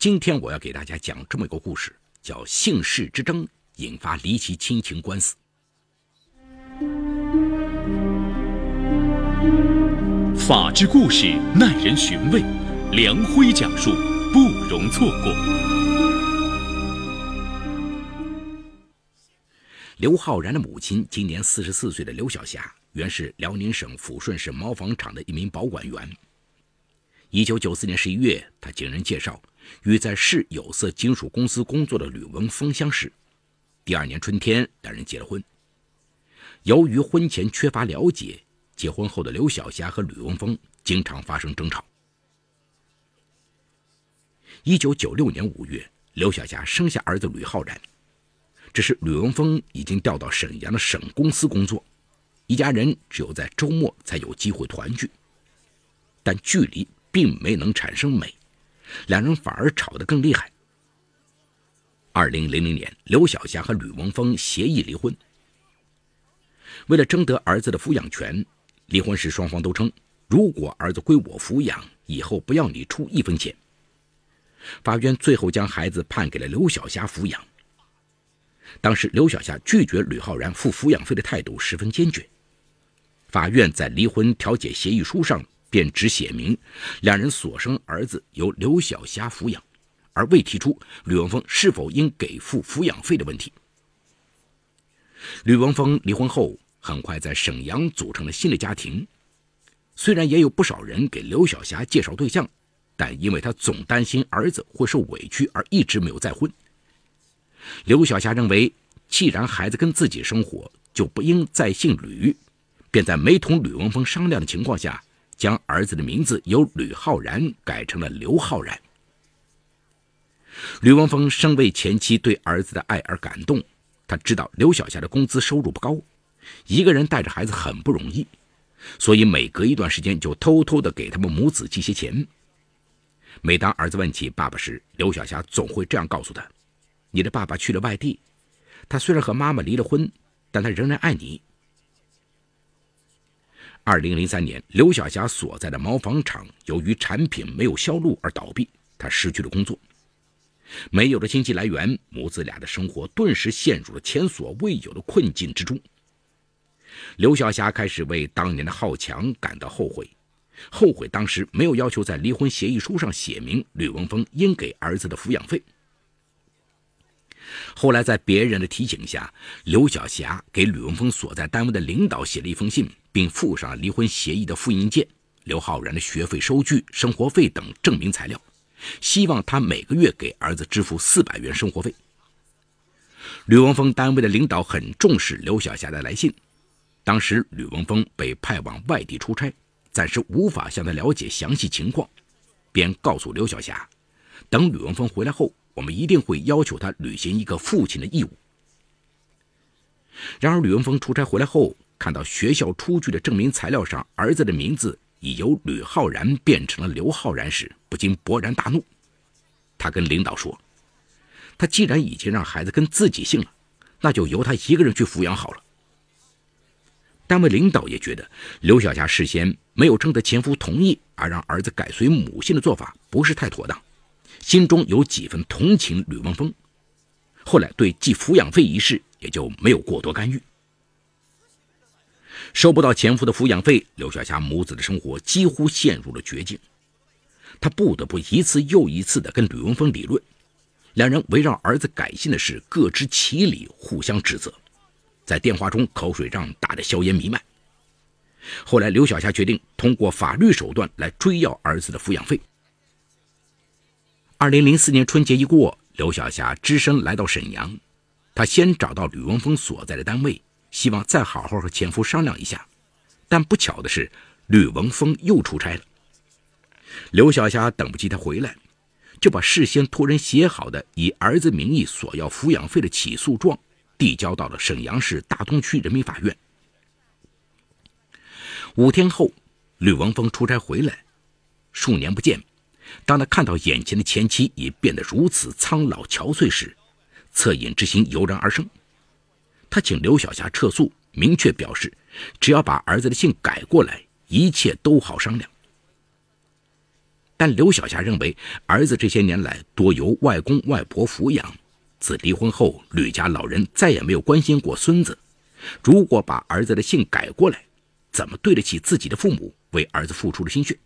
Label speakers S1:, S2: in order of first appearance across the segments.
S1: 今天我要给大家讲这么一个故事，叫姓氏之争引发离奇亲情官司。
S2: 法治故事耐人寻味，梁辉讲述不容错过。
S1: 刘浩然的母亲今年四十四岁的刘晓霞，原是辽宁省抚顺市毛纺厂的一名保管员。一九九四年十一月，他经人介绍。与在市有色金属公司工作的吕文峰相识，第二年春天，两人结了婚。由于婚前缺乏了解，结婚后的刘晓霞和吕文峰经常发生争吵。一九九六年五月，刘晓霞生下儿子吕浩然，只是吕文峰已经调到沈阳的省公司工作，一家人只有在周末才有机会团聚，但距离并没能产生美。两人反而吵得更厉害。二零零零年，刘晓霞和吕文峰协议离婚。为了争得儿子的抚养权，离婚时双方都称，如果儿子归我抚养，以后不要你出一分钱。法院最后将孩子判给了刘晓霞抚养。当时，刘晓霞拒绝吕浩然付抚养费的态度十分坚决。法院在离婚调解协议书上。便只写明两人所生儿子由刘晓霞抚养，而未提出吕文峰是否应给付抚养费的问题。吕文峰离婚后，很快在沈阳组成了新的家庭。虽然也有不少人给刘晓霞介绍对象，但因为他总担心儿子会受委屈，而一直没有再婚。刘晓霞认为，既然孩子跟自己生活，就不应再姓吕，便在没同吕文峰商量的情况下。将儿子的名字由吕浩然改成了刘浩然。吕文峰生为前妻对儿子的爱而感动，他知道刘晓霞的工资收入不高，一个人带着孩子很不容易，所以每隔一段时间就偷偷的给他们母子寄些钱。每当儿子问起爸爸时，刘晓霞总会这样告诉他：“你的爸爸去了外地，他虽然和妈妈离了婚，但他仍然爱你。”二零零三年，刘晓霞所在的毛纺厂由于产品没有销路而倒闭，她失去了工作，没有了经济来源，母子俩的生活顿时陷入了前所未有的困境之中。刘晓霞开始为当年的好强感到后悔，后悔当时没有要求在离婚协议书上写明吕文峰应给儿子的抚养费。后来在别人的提醒下，刘晓霞给吕文峰所在单位的领导写了一封信。并附上了离婚协议的复印件、刘浩然的学费收据、生活费等证明材料，希望他每个月给儿子支付四百元生活费。吕文峰单位的领导很重视刘晓霞的来信，当时吕文峰被派往外地出差，暂时无法向他了解详细情况，便告诉刘晓霞，等吕文峰回来后，我们一定会要求他履行一个父亲的义务。然而，吕文峰出差回来后。看到学校出具的证明材料上儿子的名字已由吕浩然变成了刘浩然时，不禁勃然大怒。他跟领导说：“他既然已经让孩子跟自己姓了，那就由他一个人去抚养好了。”单位领导也觉得刘小霞事先没有征得前夫同意而让儿子改随母姓的做法不是太妥当，心中有几分同情吕文峰，后来对寄抚养费一事也就没有过多干预。收不到前夫的抚养费，刘小霞母子的生活几乎陷入了绝境。她不得不一次又一次地跟吕文峰理论，两人围绕儿子改姓的事各执其理，互相指责，在电话中口水仗打得硝烟弥漫。后来，刘小霞决定通过法律手段来追要儿子的抚养费。二零零四年春节一过，刘晓霞只身来到沈阳，她先找到吕文峰所在的单位。希望再好好和前夫商量一下，但不巧的是，吕文峰又出差了。刘晓霞等不及他回来，就把事先托人写好的以儿子名义索要抚养费的起诉状递交到了沈阳市大东区人民法院。五天后，吕文峰出差回来，数年不见，当他看到眼前的前妻已变得如此苍老憔悴时，恻隐之心油然而生。他请刘晓霞撤诉，明确表示，只要把儿子的姓改过来，一切都好商量。但刘晓霞认为，儿子这些年来多由外公外婆抚养，自离婚后，吕家老人再也没有关心过孙子。如果把儿子的姓改过来，怎么对得起自己的父母为儿子付出的心血？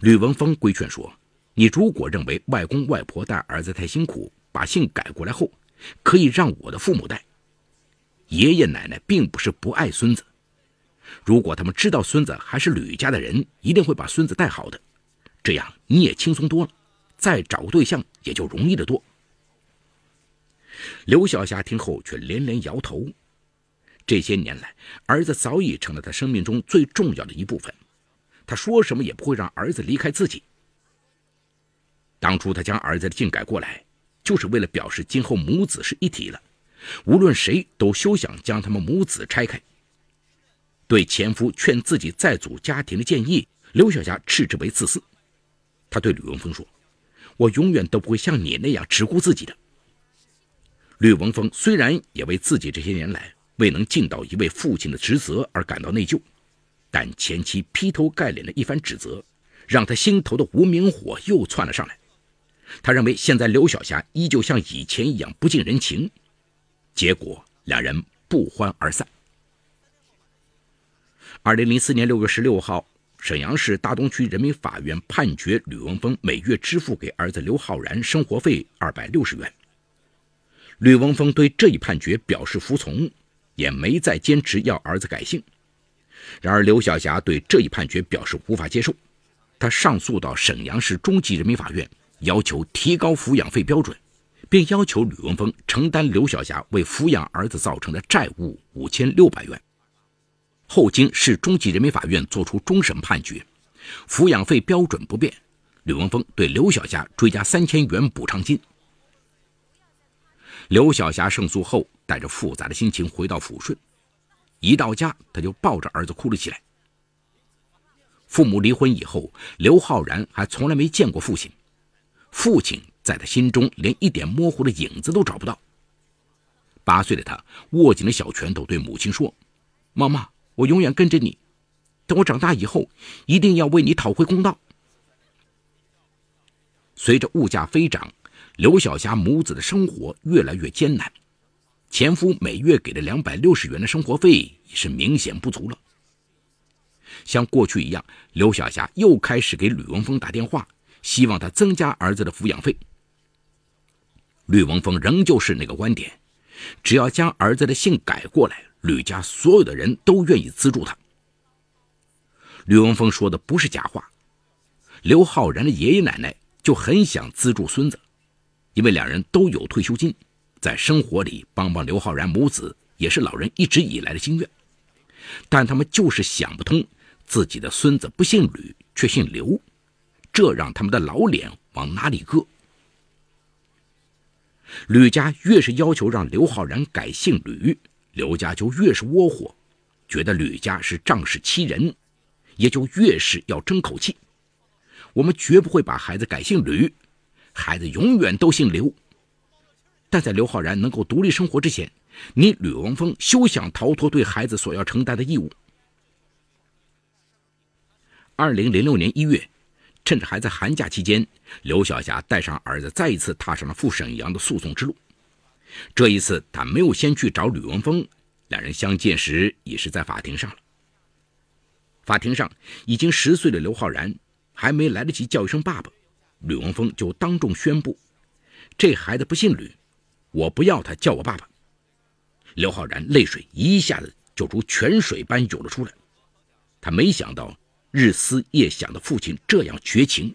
S1: 吕文峰规劝说：“你如果认为外公外婆带儿子太辛苦，把姓改过来后，可以让我的父母带。爷爷奶奶并不是不爱孙子，如果他们知道孙子还是吕家的人，一定会把孙子带好的。这样你也轻松多了，再找对象也就容易得多。”刘晓霞听后却连连摇头。这些年来，儿子早已成了他生命中最重要的一部分。他说什么也不会让儿子离开自己。当初他将儿子的姓改过来，就是为了表示今后母子是一体了，无论谁都休想将他们母子拆开。对前夫劝自己再组家庭的建议，刘小霞斥之为自私。他对吕文峰说：“我永远都不会像你那样只顾自己的。”吕文峰虽然也为自己这些年来。未能尽到一位父亲的职责而感到内疚，但前妻劈头盖脸的一番指责，让他心头的无名火又窜了上来。他认为现在刘晓霞依旧像以前一样不近人情，结果两人不欢而散。二零零四年六月十六号，沈阳市大东区人民法院判决吕文峰每月支付给儿子刘浩然生活费二百六十元。吕文峰对这一判决表示服从。也没再坚持要儿子改姓。然而，刘晓霞对这一判决表示无法接受，她上诉到沈阳市中级人民法院，要求提高抚养费标准，并要求吕文峰承担刘晓霞为抚养儿子造成的债务五千六百元。后经市中级人民法院作出终审判决，抚养费标准不变，吕文峰对刘晓霞追加三千元补偿金。刘晓霞胜诉后。带着复杂的心情回到抚顺，一到家他就抱着儿子哭了起来。父母离婚以后，刘浩然还从来没见过父亲，父亲在他心中连一点模糊的影子都找不到。八岁的他握紧了小拳头，对母亲说：“妈妈，我永远跟着你，等我长大以后，一定要为你讨回公道。”随着物价飞涨，刘小霞母子的生活越来越艰难。前夫每月给的两百六十元的生活费已是明显不足了。像过去一样，刘晓霞又开始给吕文峰打电话，希望他增加儿子的抚养费。吕文峰仍旧是那个观点，只要将儿子的姓改过来，吕家所有的人都愿意资助他。吕文峰说的不是假话，刘浩然的爷爷奶奶就很想资助孙子，因为两人都有退休金。在生活里帮帮刘浩然母子，也是老人一直以来的心愿。但他们就是想不通，自己的孙子不姓吕却姓刘，这让他们的老脸往哪里搁？吕家越是要求让刘浩然改姓吕，刘家就越是窝火，觉得吕家是仗势欺人，也就越是要争口气。我们绝不会把孩子改姓吕，孩子永远都姓刘。但在刘浩然能够独立生活之前，你吕文峰休想逃脱对孩子所要承担的义务。二零零六年一月，趁着孩子寒假期间，刘晓霞带上儿子，再一次踏上了赴沈阳的诉讼之路。这一次，他没有先去找吕文峰，两人相见时已是在法庭上了。法庭上，已经十岁的刘浩然还没来得及叫一声爸爸，吕文峰就当众宣布：这孩子不姓吕。我不要他叫我爸爸。刘浩然泪水一下子就如泉水般涌了出来，他没想到日思夜想的父亲这样绝情。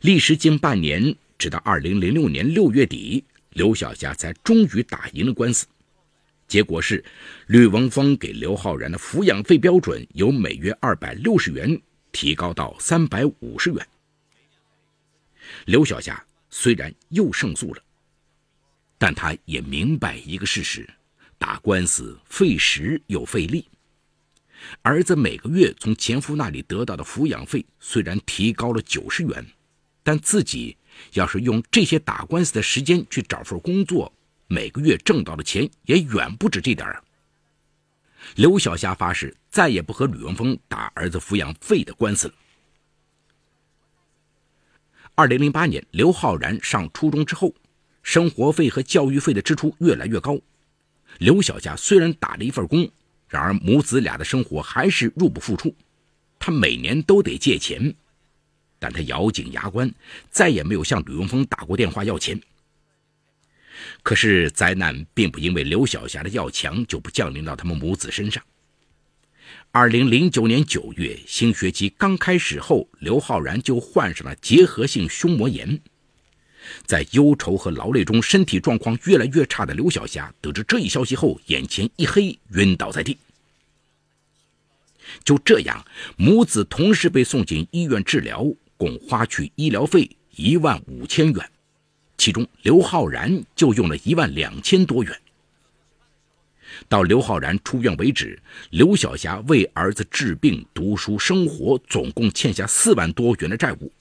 S1: 历时近半年，直到二零零六年六月底，刘晓霞才终于打赢了官司。结果是，吕文峰给刘浩然的抚养费标准由每月二百六十元提高到三百五十元。刘晓霞。虽然又胜诉了，但他也明白一个事实：打官司费时又费力。儿子每个月从前夫那里得到的抚养费虽然提高了九十元，但自己要是用这些打官司的时间去找份工作，每个月挣到的钱也远不止这点儿。刘晓霞发誓再也不和吕文峰打儿子抚养费的官司了。二零零八年，刘浩然上初中之后，生活费和教育费的支出越来越高。刘晓霞虽然打了一份工，然而母子俩的生活还是入不敷出，她每年都得借钱，但她咬紧牙关，再也没有向吕文峰打过电话要钱。可是灾难并不因为刘晓霞的要强就不降临到他们母子身上。二零零九年九月，新学期刚开始后，刘浩然就患上了结核性胸膜炎。在忧愁和劳累中，身体状况越来越差的刘晓霞得知这一消息后，眼前一黑，晕倒在地。就这样，母子同时被送进医院治疗，共花去医疗费一万五千元。其中，刘浩然就用了一万两千多元。到刘浩然出院为止，刘晓霞为儿子治病、读书、生活，总共欠下四万多元的债务。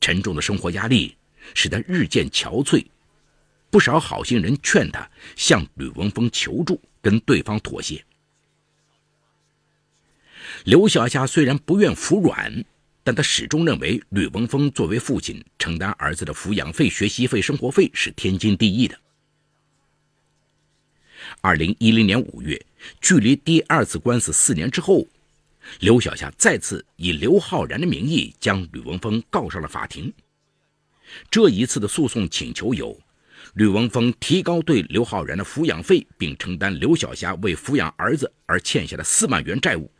S1: 沉重的生活压力使他日渐憔悴，不少好心人劝他向吕文峰求助，跟对方妥协。刘晓霞虽然不愿服软。但他始终认为，吕文峰作为父亲，承担儿子的抚养费、学习费、生活费是天经地义的。二零一零年五月，距离第二次官司四年之后，刘晓霞再次以刘浩然的名义将吕文峰告上了法庭。这一次的诉讼请求有：吕文峰提高对刘浩然的抚养费，并承担刘晓霞为抚养儿子而欠下的四万元债务。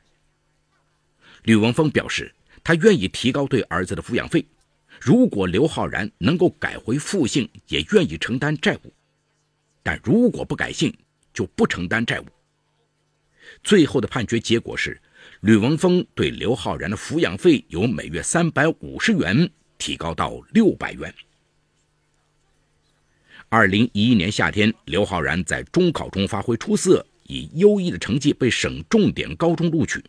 S1: 吕文峰表示。他愿意提高对儿子的抚养费，如果刘浩然能够改回父姓，也愿意承担债务；但如果不改姓，就不承担债务。最后的判决结果是，吕文峰对刘浩然的抚养费由每月三百五十元提高到六百元。二零一一年夏天，刘浩然在中考中发挥出色，以优异的成绩被省重点高中录取。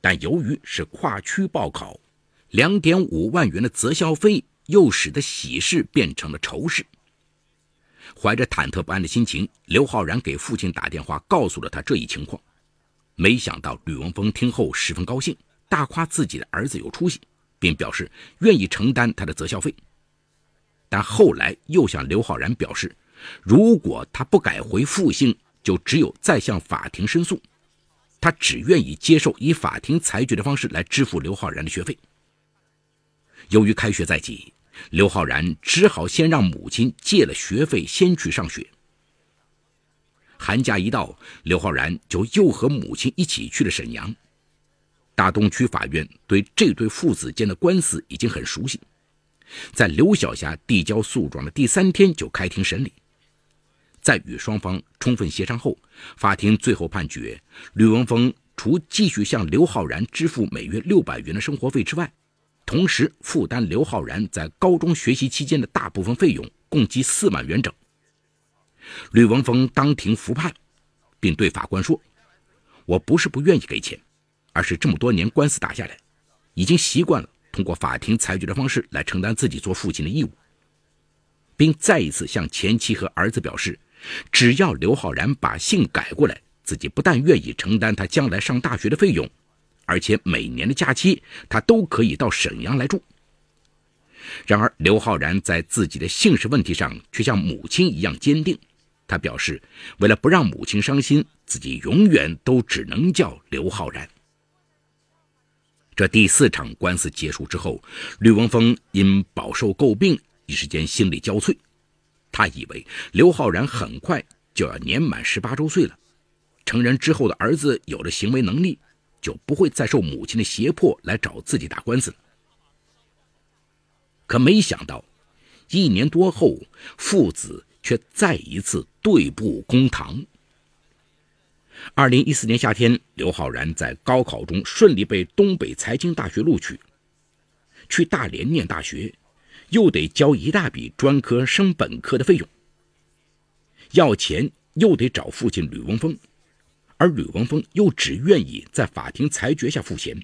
S1: 但由于是跨区报考，两点五万元的择校费又使得喜事变成了愁事。怀着忐忑不安的心情，刘浩然给父亲打电话，告诉了他这一情况。没想到吕文峰听后十分高兴，大夸自己的儿子有出息，并表示愿意承担他的择校费。但后来又向刘浩然表示，如果他不改回复姓，就只有再向法庭申诉。他只愿意接受以法庭裁决的方式来支付刘浩然的学费。由于开学在即，刘浩然只好先让母亲借了学费，先去上学。寒假一到，刘浩然就又和母亲一起去了沈阳。大东区法院对这对父子间的官司已经很熟悉，在刘晓霞递交诉状的第三天就开庭审理。在与双方充分协商后，法庭最后判决，吕文峰除继续向刘浩然支付每月六百元的生活费之外，同时负担刘浩然在高中学习期间的大部分费用，共计四万元整。吕文峰当庭服判，并对法官说：“我不是不愿意给钱，而是这么多年官司打下来，已经习惯了通过法庭裁决的方式来承担自己做父亲的义务。”并再一次向前妻和儿子表示。只要刘浩然把姓改过来，自己不但愿意承担他将来上大学的费用，而且每年的假期他都可以到沈阳来住。然而，刘浩然在自己的姓氏问题上却像母亲一样坚定。他表示，为了不让母亲伤心，自己永远都只能叫刘浩然。这第四场官司结束之后，吕文峰因饱受诟病，一时间心力交瘁。他以为刘浩然很快就要年满十八周岁了，成人之后的儿子有了行为能力，就不会再受母亲的胁迫来找自己打官司了。可没想到，一年多后，父子却再一次对簿公堂。二零一四年夏天，刘浩然在高考中顺利被东北财经大学录取，去大连念大学。又得交一大笔专科升本科的费用，要钱又得找父亲吕文峰，而吕文峰又只愿意在法庭裁决下付钱，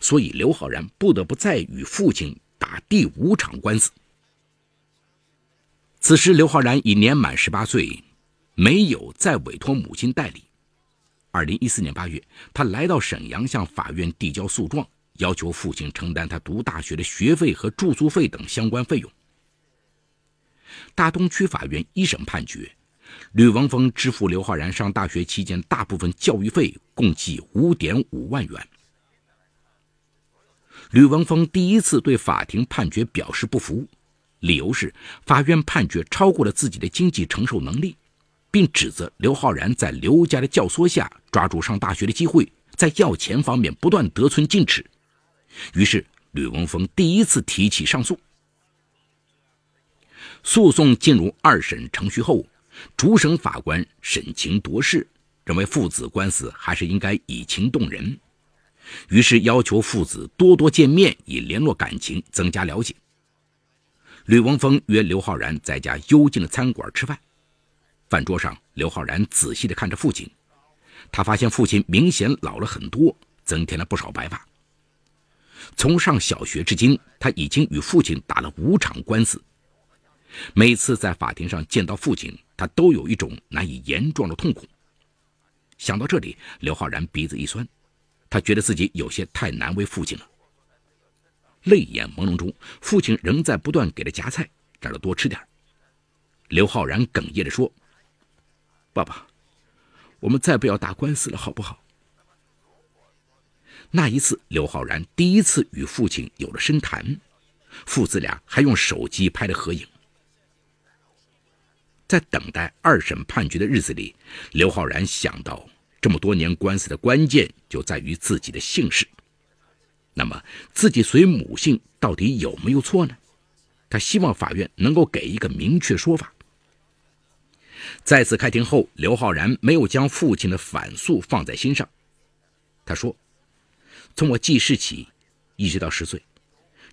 S1: 所以刘浩然不得不再与父亲打第五场官司。此时刘浩然已年满十八岁，没有再委托母亲代理。二零一四年八月，他来到沈阳，向法院递交诉状，要求父亲承担他读大学的学费和住宿费等相关费用。大东区法院一审判决，吕文峰支付刘浩然上大学期间大部分教育费，共计五点五万元。吕文峰第一次对法庭判决表示不服，理由是法院判决超过了自己的经济承受能力，并指责刘浩然在刘家的教唆下抓住上大学的机会，在要钱方面不断得寸进尺。于是吕文峰第一次提起上诉。诉讼进入二审程序后，主审法官审情夺势，认为父子官司还是应该以情动人。于是要求父子多多见面，以联络感情，增加了解。吕文峰约刘浩然在家幽静的餐馆吃饭。饭桌上，刘浩然仔细地看着父亲，他发现父亲明显老了很多，增添了不少白发。从上小学至今，他已经与父亲打了五场官司。每次在法庭上见到父亲，他都有一种难以言状的痛苦。想到这里，刘浩然鼻子一酸。他觉得自己有些太难为父亲了。泪眼朦胧中，父亲仍在不断给他夹菜，让他多吃点。刘浩然哽咽着说：“爸爸，我们再不要打官司了，好不好？”那一次，刘浩然第一次与父亲有了深谈，父子俩还用手机拍了合影。在等待二审判决的日子里，刘浩然想到。这么多年官司的关键就在于自己的姓氏，那么自己随母姓到底有没有错呢？他希望法院能够给一个明确说法。再次开庭后，刘浩然没有将父亲的反诉放在心上。他说：“从我记事起，一直到十岁，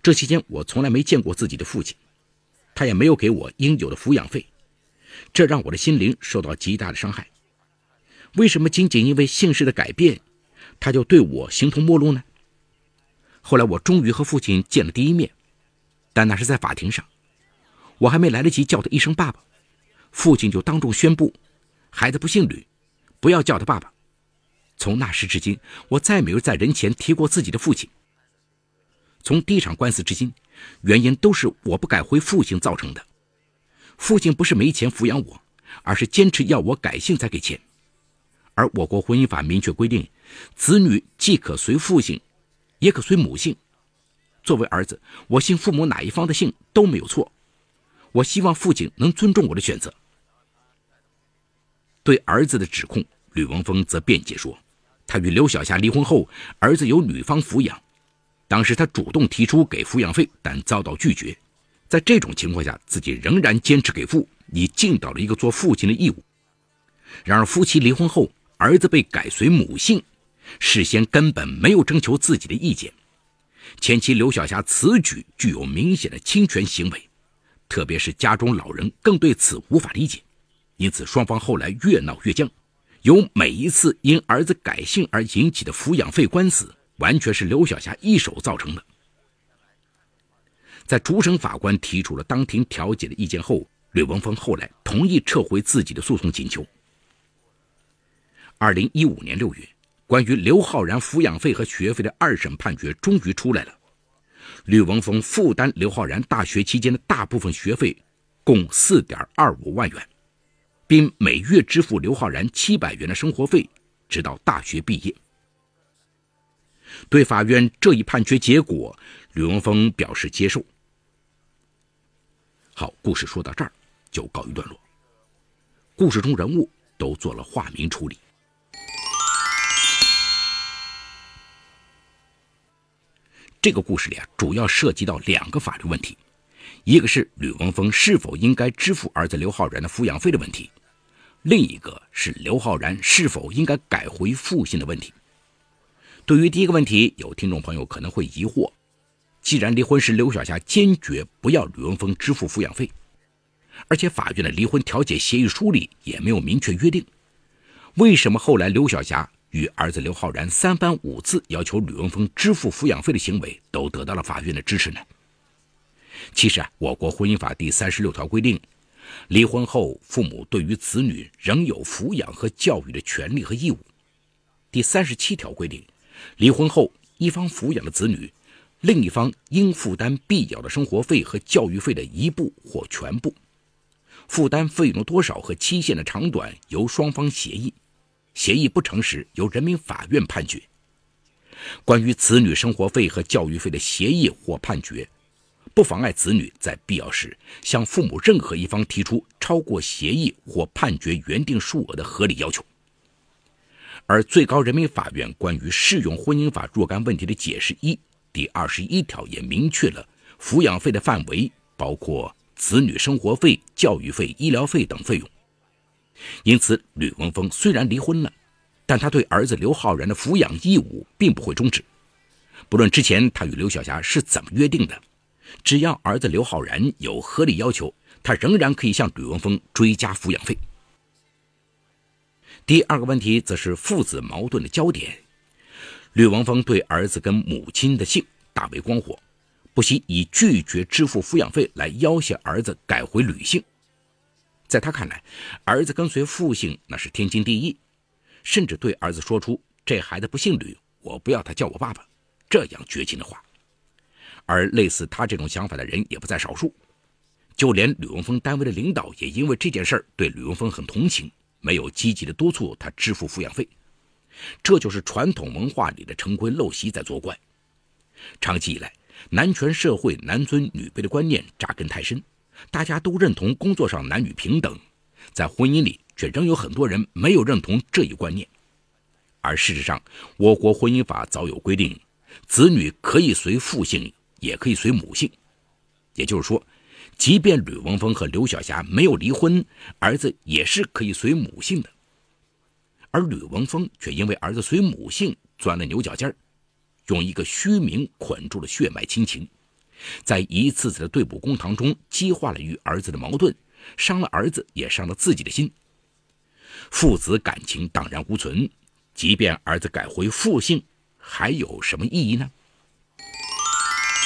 S1: 这期间我从来没见过自己的父亲，他也没有给我应有的抚养费，这让我的心灵受到极大的伤害。”为什么仅仅因为姓氏的改变，他就对我形同陌路呢？后来我终于和父亲见了第一面，但那是在法庭上，我还没来得及叫他一声爸爸，父亲就当众宣布，孩子不姓吕，不要叫他爸爸。从那时至今，我再没有在人前提过自己的父亲。从第一场官司至今，原因都是我不改回父姓造成的。父亲不是没钱抚养我，而是坚持要我改姓才给钱。而我国婚姻法明确规定，子女既可随父姓，也可随母姓。作为儿子，我姓父母哪一方的姓都没有错。我希望父亲能尊重我的选择。对儿子的指控，吕文峰则辩解说，他与刘晓霞离婚后，儿子由女方抚养，当时他主动提出给抚养费，但遭到拒绝。在这种情况下，自己仍然坚持给付，已尽到了一个做父亲的义务。然而，夫妻离婚后，儿子被改随母姓，事先根本没有征求自己的意见。前妻刘晓霞此举具有明显的侵权行为，特别是家中老人更对此无法理解。因此，双方后来越闹越僵。有每一次因儿子改姓而引起的抚养费官司，完全是刘晓霞一手造成的。在主审法官提出了当庭调解的意见后，吕文峰后来同意撤回自己的诉讼请求。二零一五年六月，关于刘浩然抚养费和学费的二审判决终于出来了。吕文峰负担刘浩然大学期间的大部分学费，共四点二五万元，并每月支付刘浩然七百元的生活费，直到大学毕业。对法院这一判决结果，吕文峰表示接受。好，故事说到这儿就告一段落。故事中人物都做了化名处理。这个故事里啊，主要涉及到两个法律问题，一个是吕文峰是否应该支付儿子刘浩然的抚养费的问题，另一个是刘浩然是否应该改回父姓的问题。对于第一个问题，有听众朋友可能会疑惑：既然离婚时刘晓霞坚决不要吕文峰支付抚养费，而且法院的离婚调解协议书里也没有明确约定，为什么后来刘晓霞？与儿子刘浩然三番五次要求吕文峰支付抚养费的行为，都得到了法院的支持呢。其实啊，我国婚姻法第三十六条规定，离婚后，父母对于子女仍有抚养和教育的权利和义务。第三十七条规定，离婚后一方抚养的子女，另一方应负担必要的生活费和教育费的一部或全部。负担费用的多少和期限的长短由双方协议，协议不成时由人民法院判决。关于子女生活费和教育费的协议或判决。不妨碍子女在必要时向父母任何一方提出超过协议或判决原定数额的合理要求。而最高人民法院关于适用婚姻法若干问题的解释一第二十一条也明确了抚养费的范围包括子女生活费、教育费、医疗费等费用。因此，吕文峰虽然离婚了，但他对儿子刘浩然的抚养义务并不会终止。不论之前他与刘晓霞是怎么约定的。只要儿子刘浩然有合理要求，他仍然可以向吕文峰追加抚养费。第二个问题则是父子矛盾的焦点。吕文峰对儿子跟母亲的姓大为光火，不惜以拒绝支付抚养费来要挟儿子改回吕姓。在他看来，儿子跟随父姓那是天经地义，甚至对儿子说出“这孩子不姓吕，我不要他叫我爸爸”这样绝情的话。而类似他这种想法的人也不在少数，就连吕文峰单位的领导也因为这件事儿对吕文峰很同情，没有积极的督促他支付抚养费。这就是传统文化里的陈规陋习在作怪。长期以来，男权社会男尊女卑的观念扎根太深，大家都认同工作上男女平等，在婚姻里却仍有很多人没有认同这一观念。而事实上，我国婚姻法早有规定，子女可以随父姓。也可以随母姓，也就是说，即便吕文峰和刘晓霞没有离婚，儿子也是可以随母姓的。而吕文峰却因为儿子随母姓钻了牛角尖儿，用一个虚名捆住了血脉亲情，在一次次的对簿公堂中激化了与儿子的矛盾，伤了儿子，也伤了自己的心。父子感情荡然无存，即便儿子改回父姓，还有什么意义呢？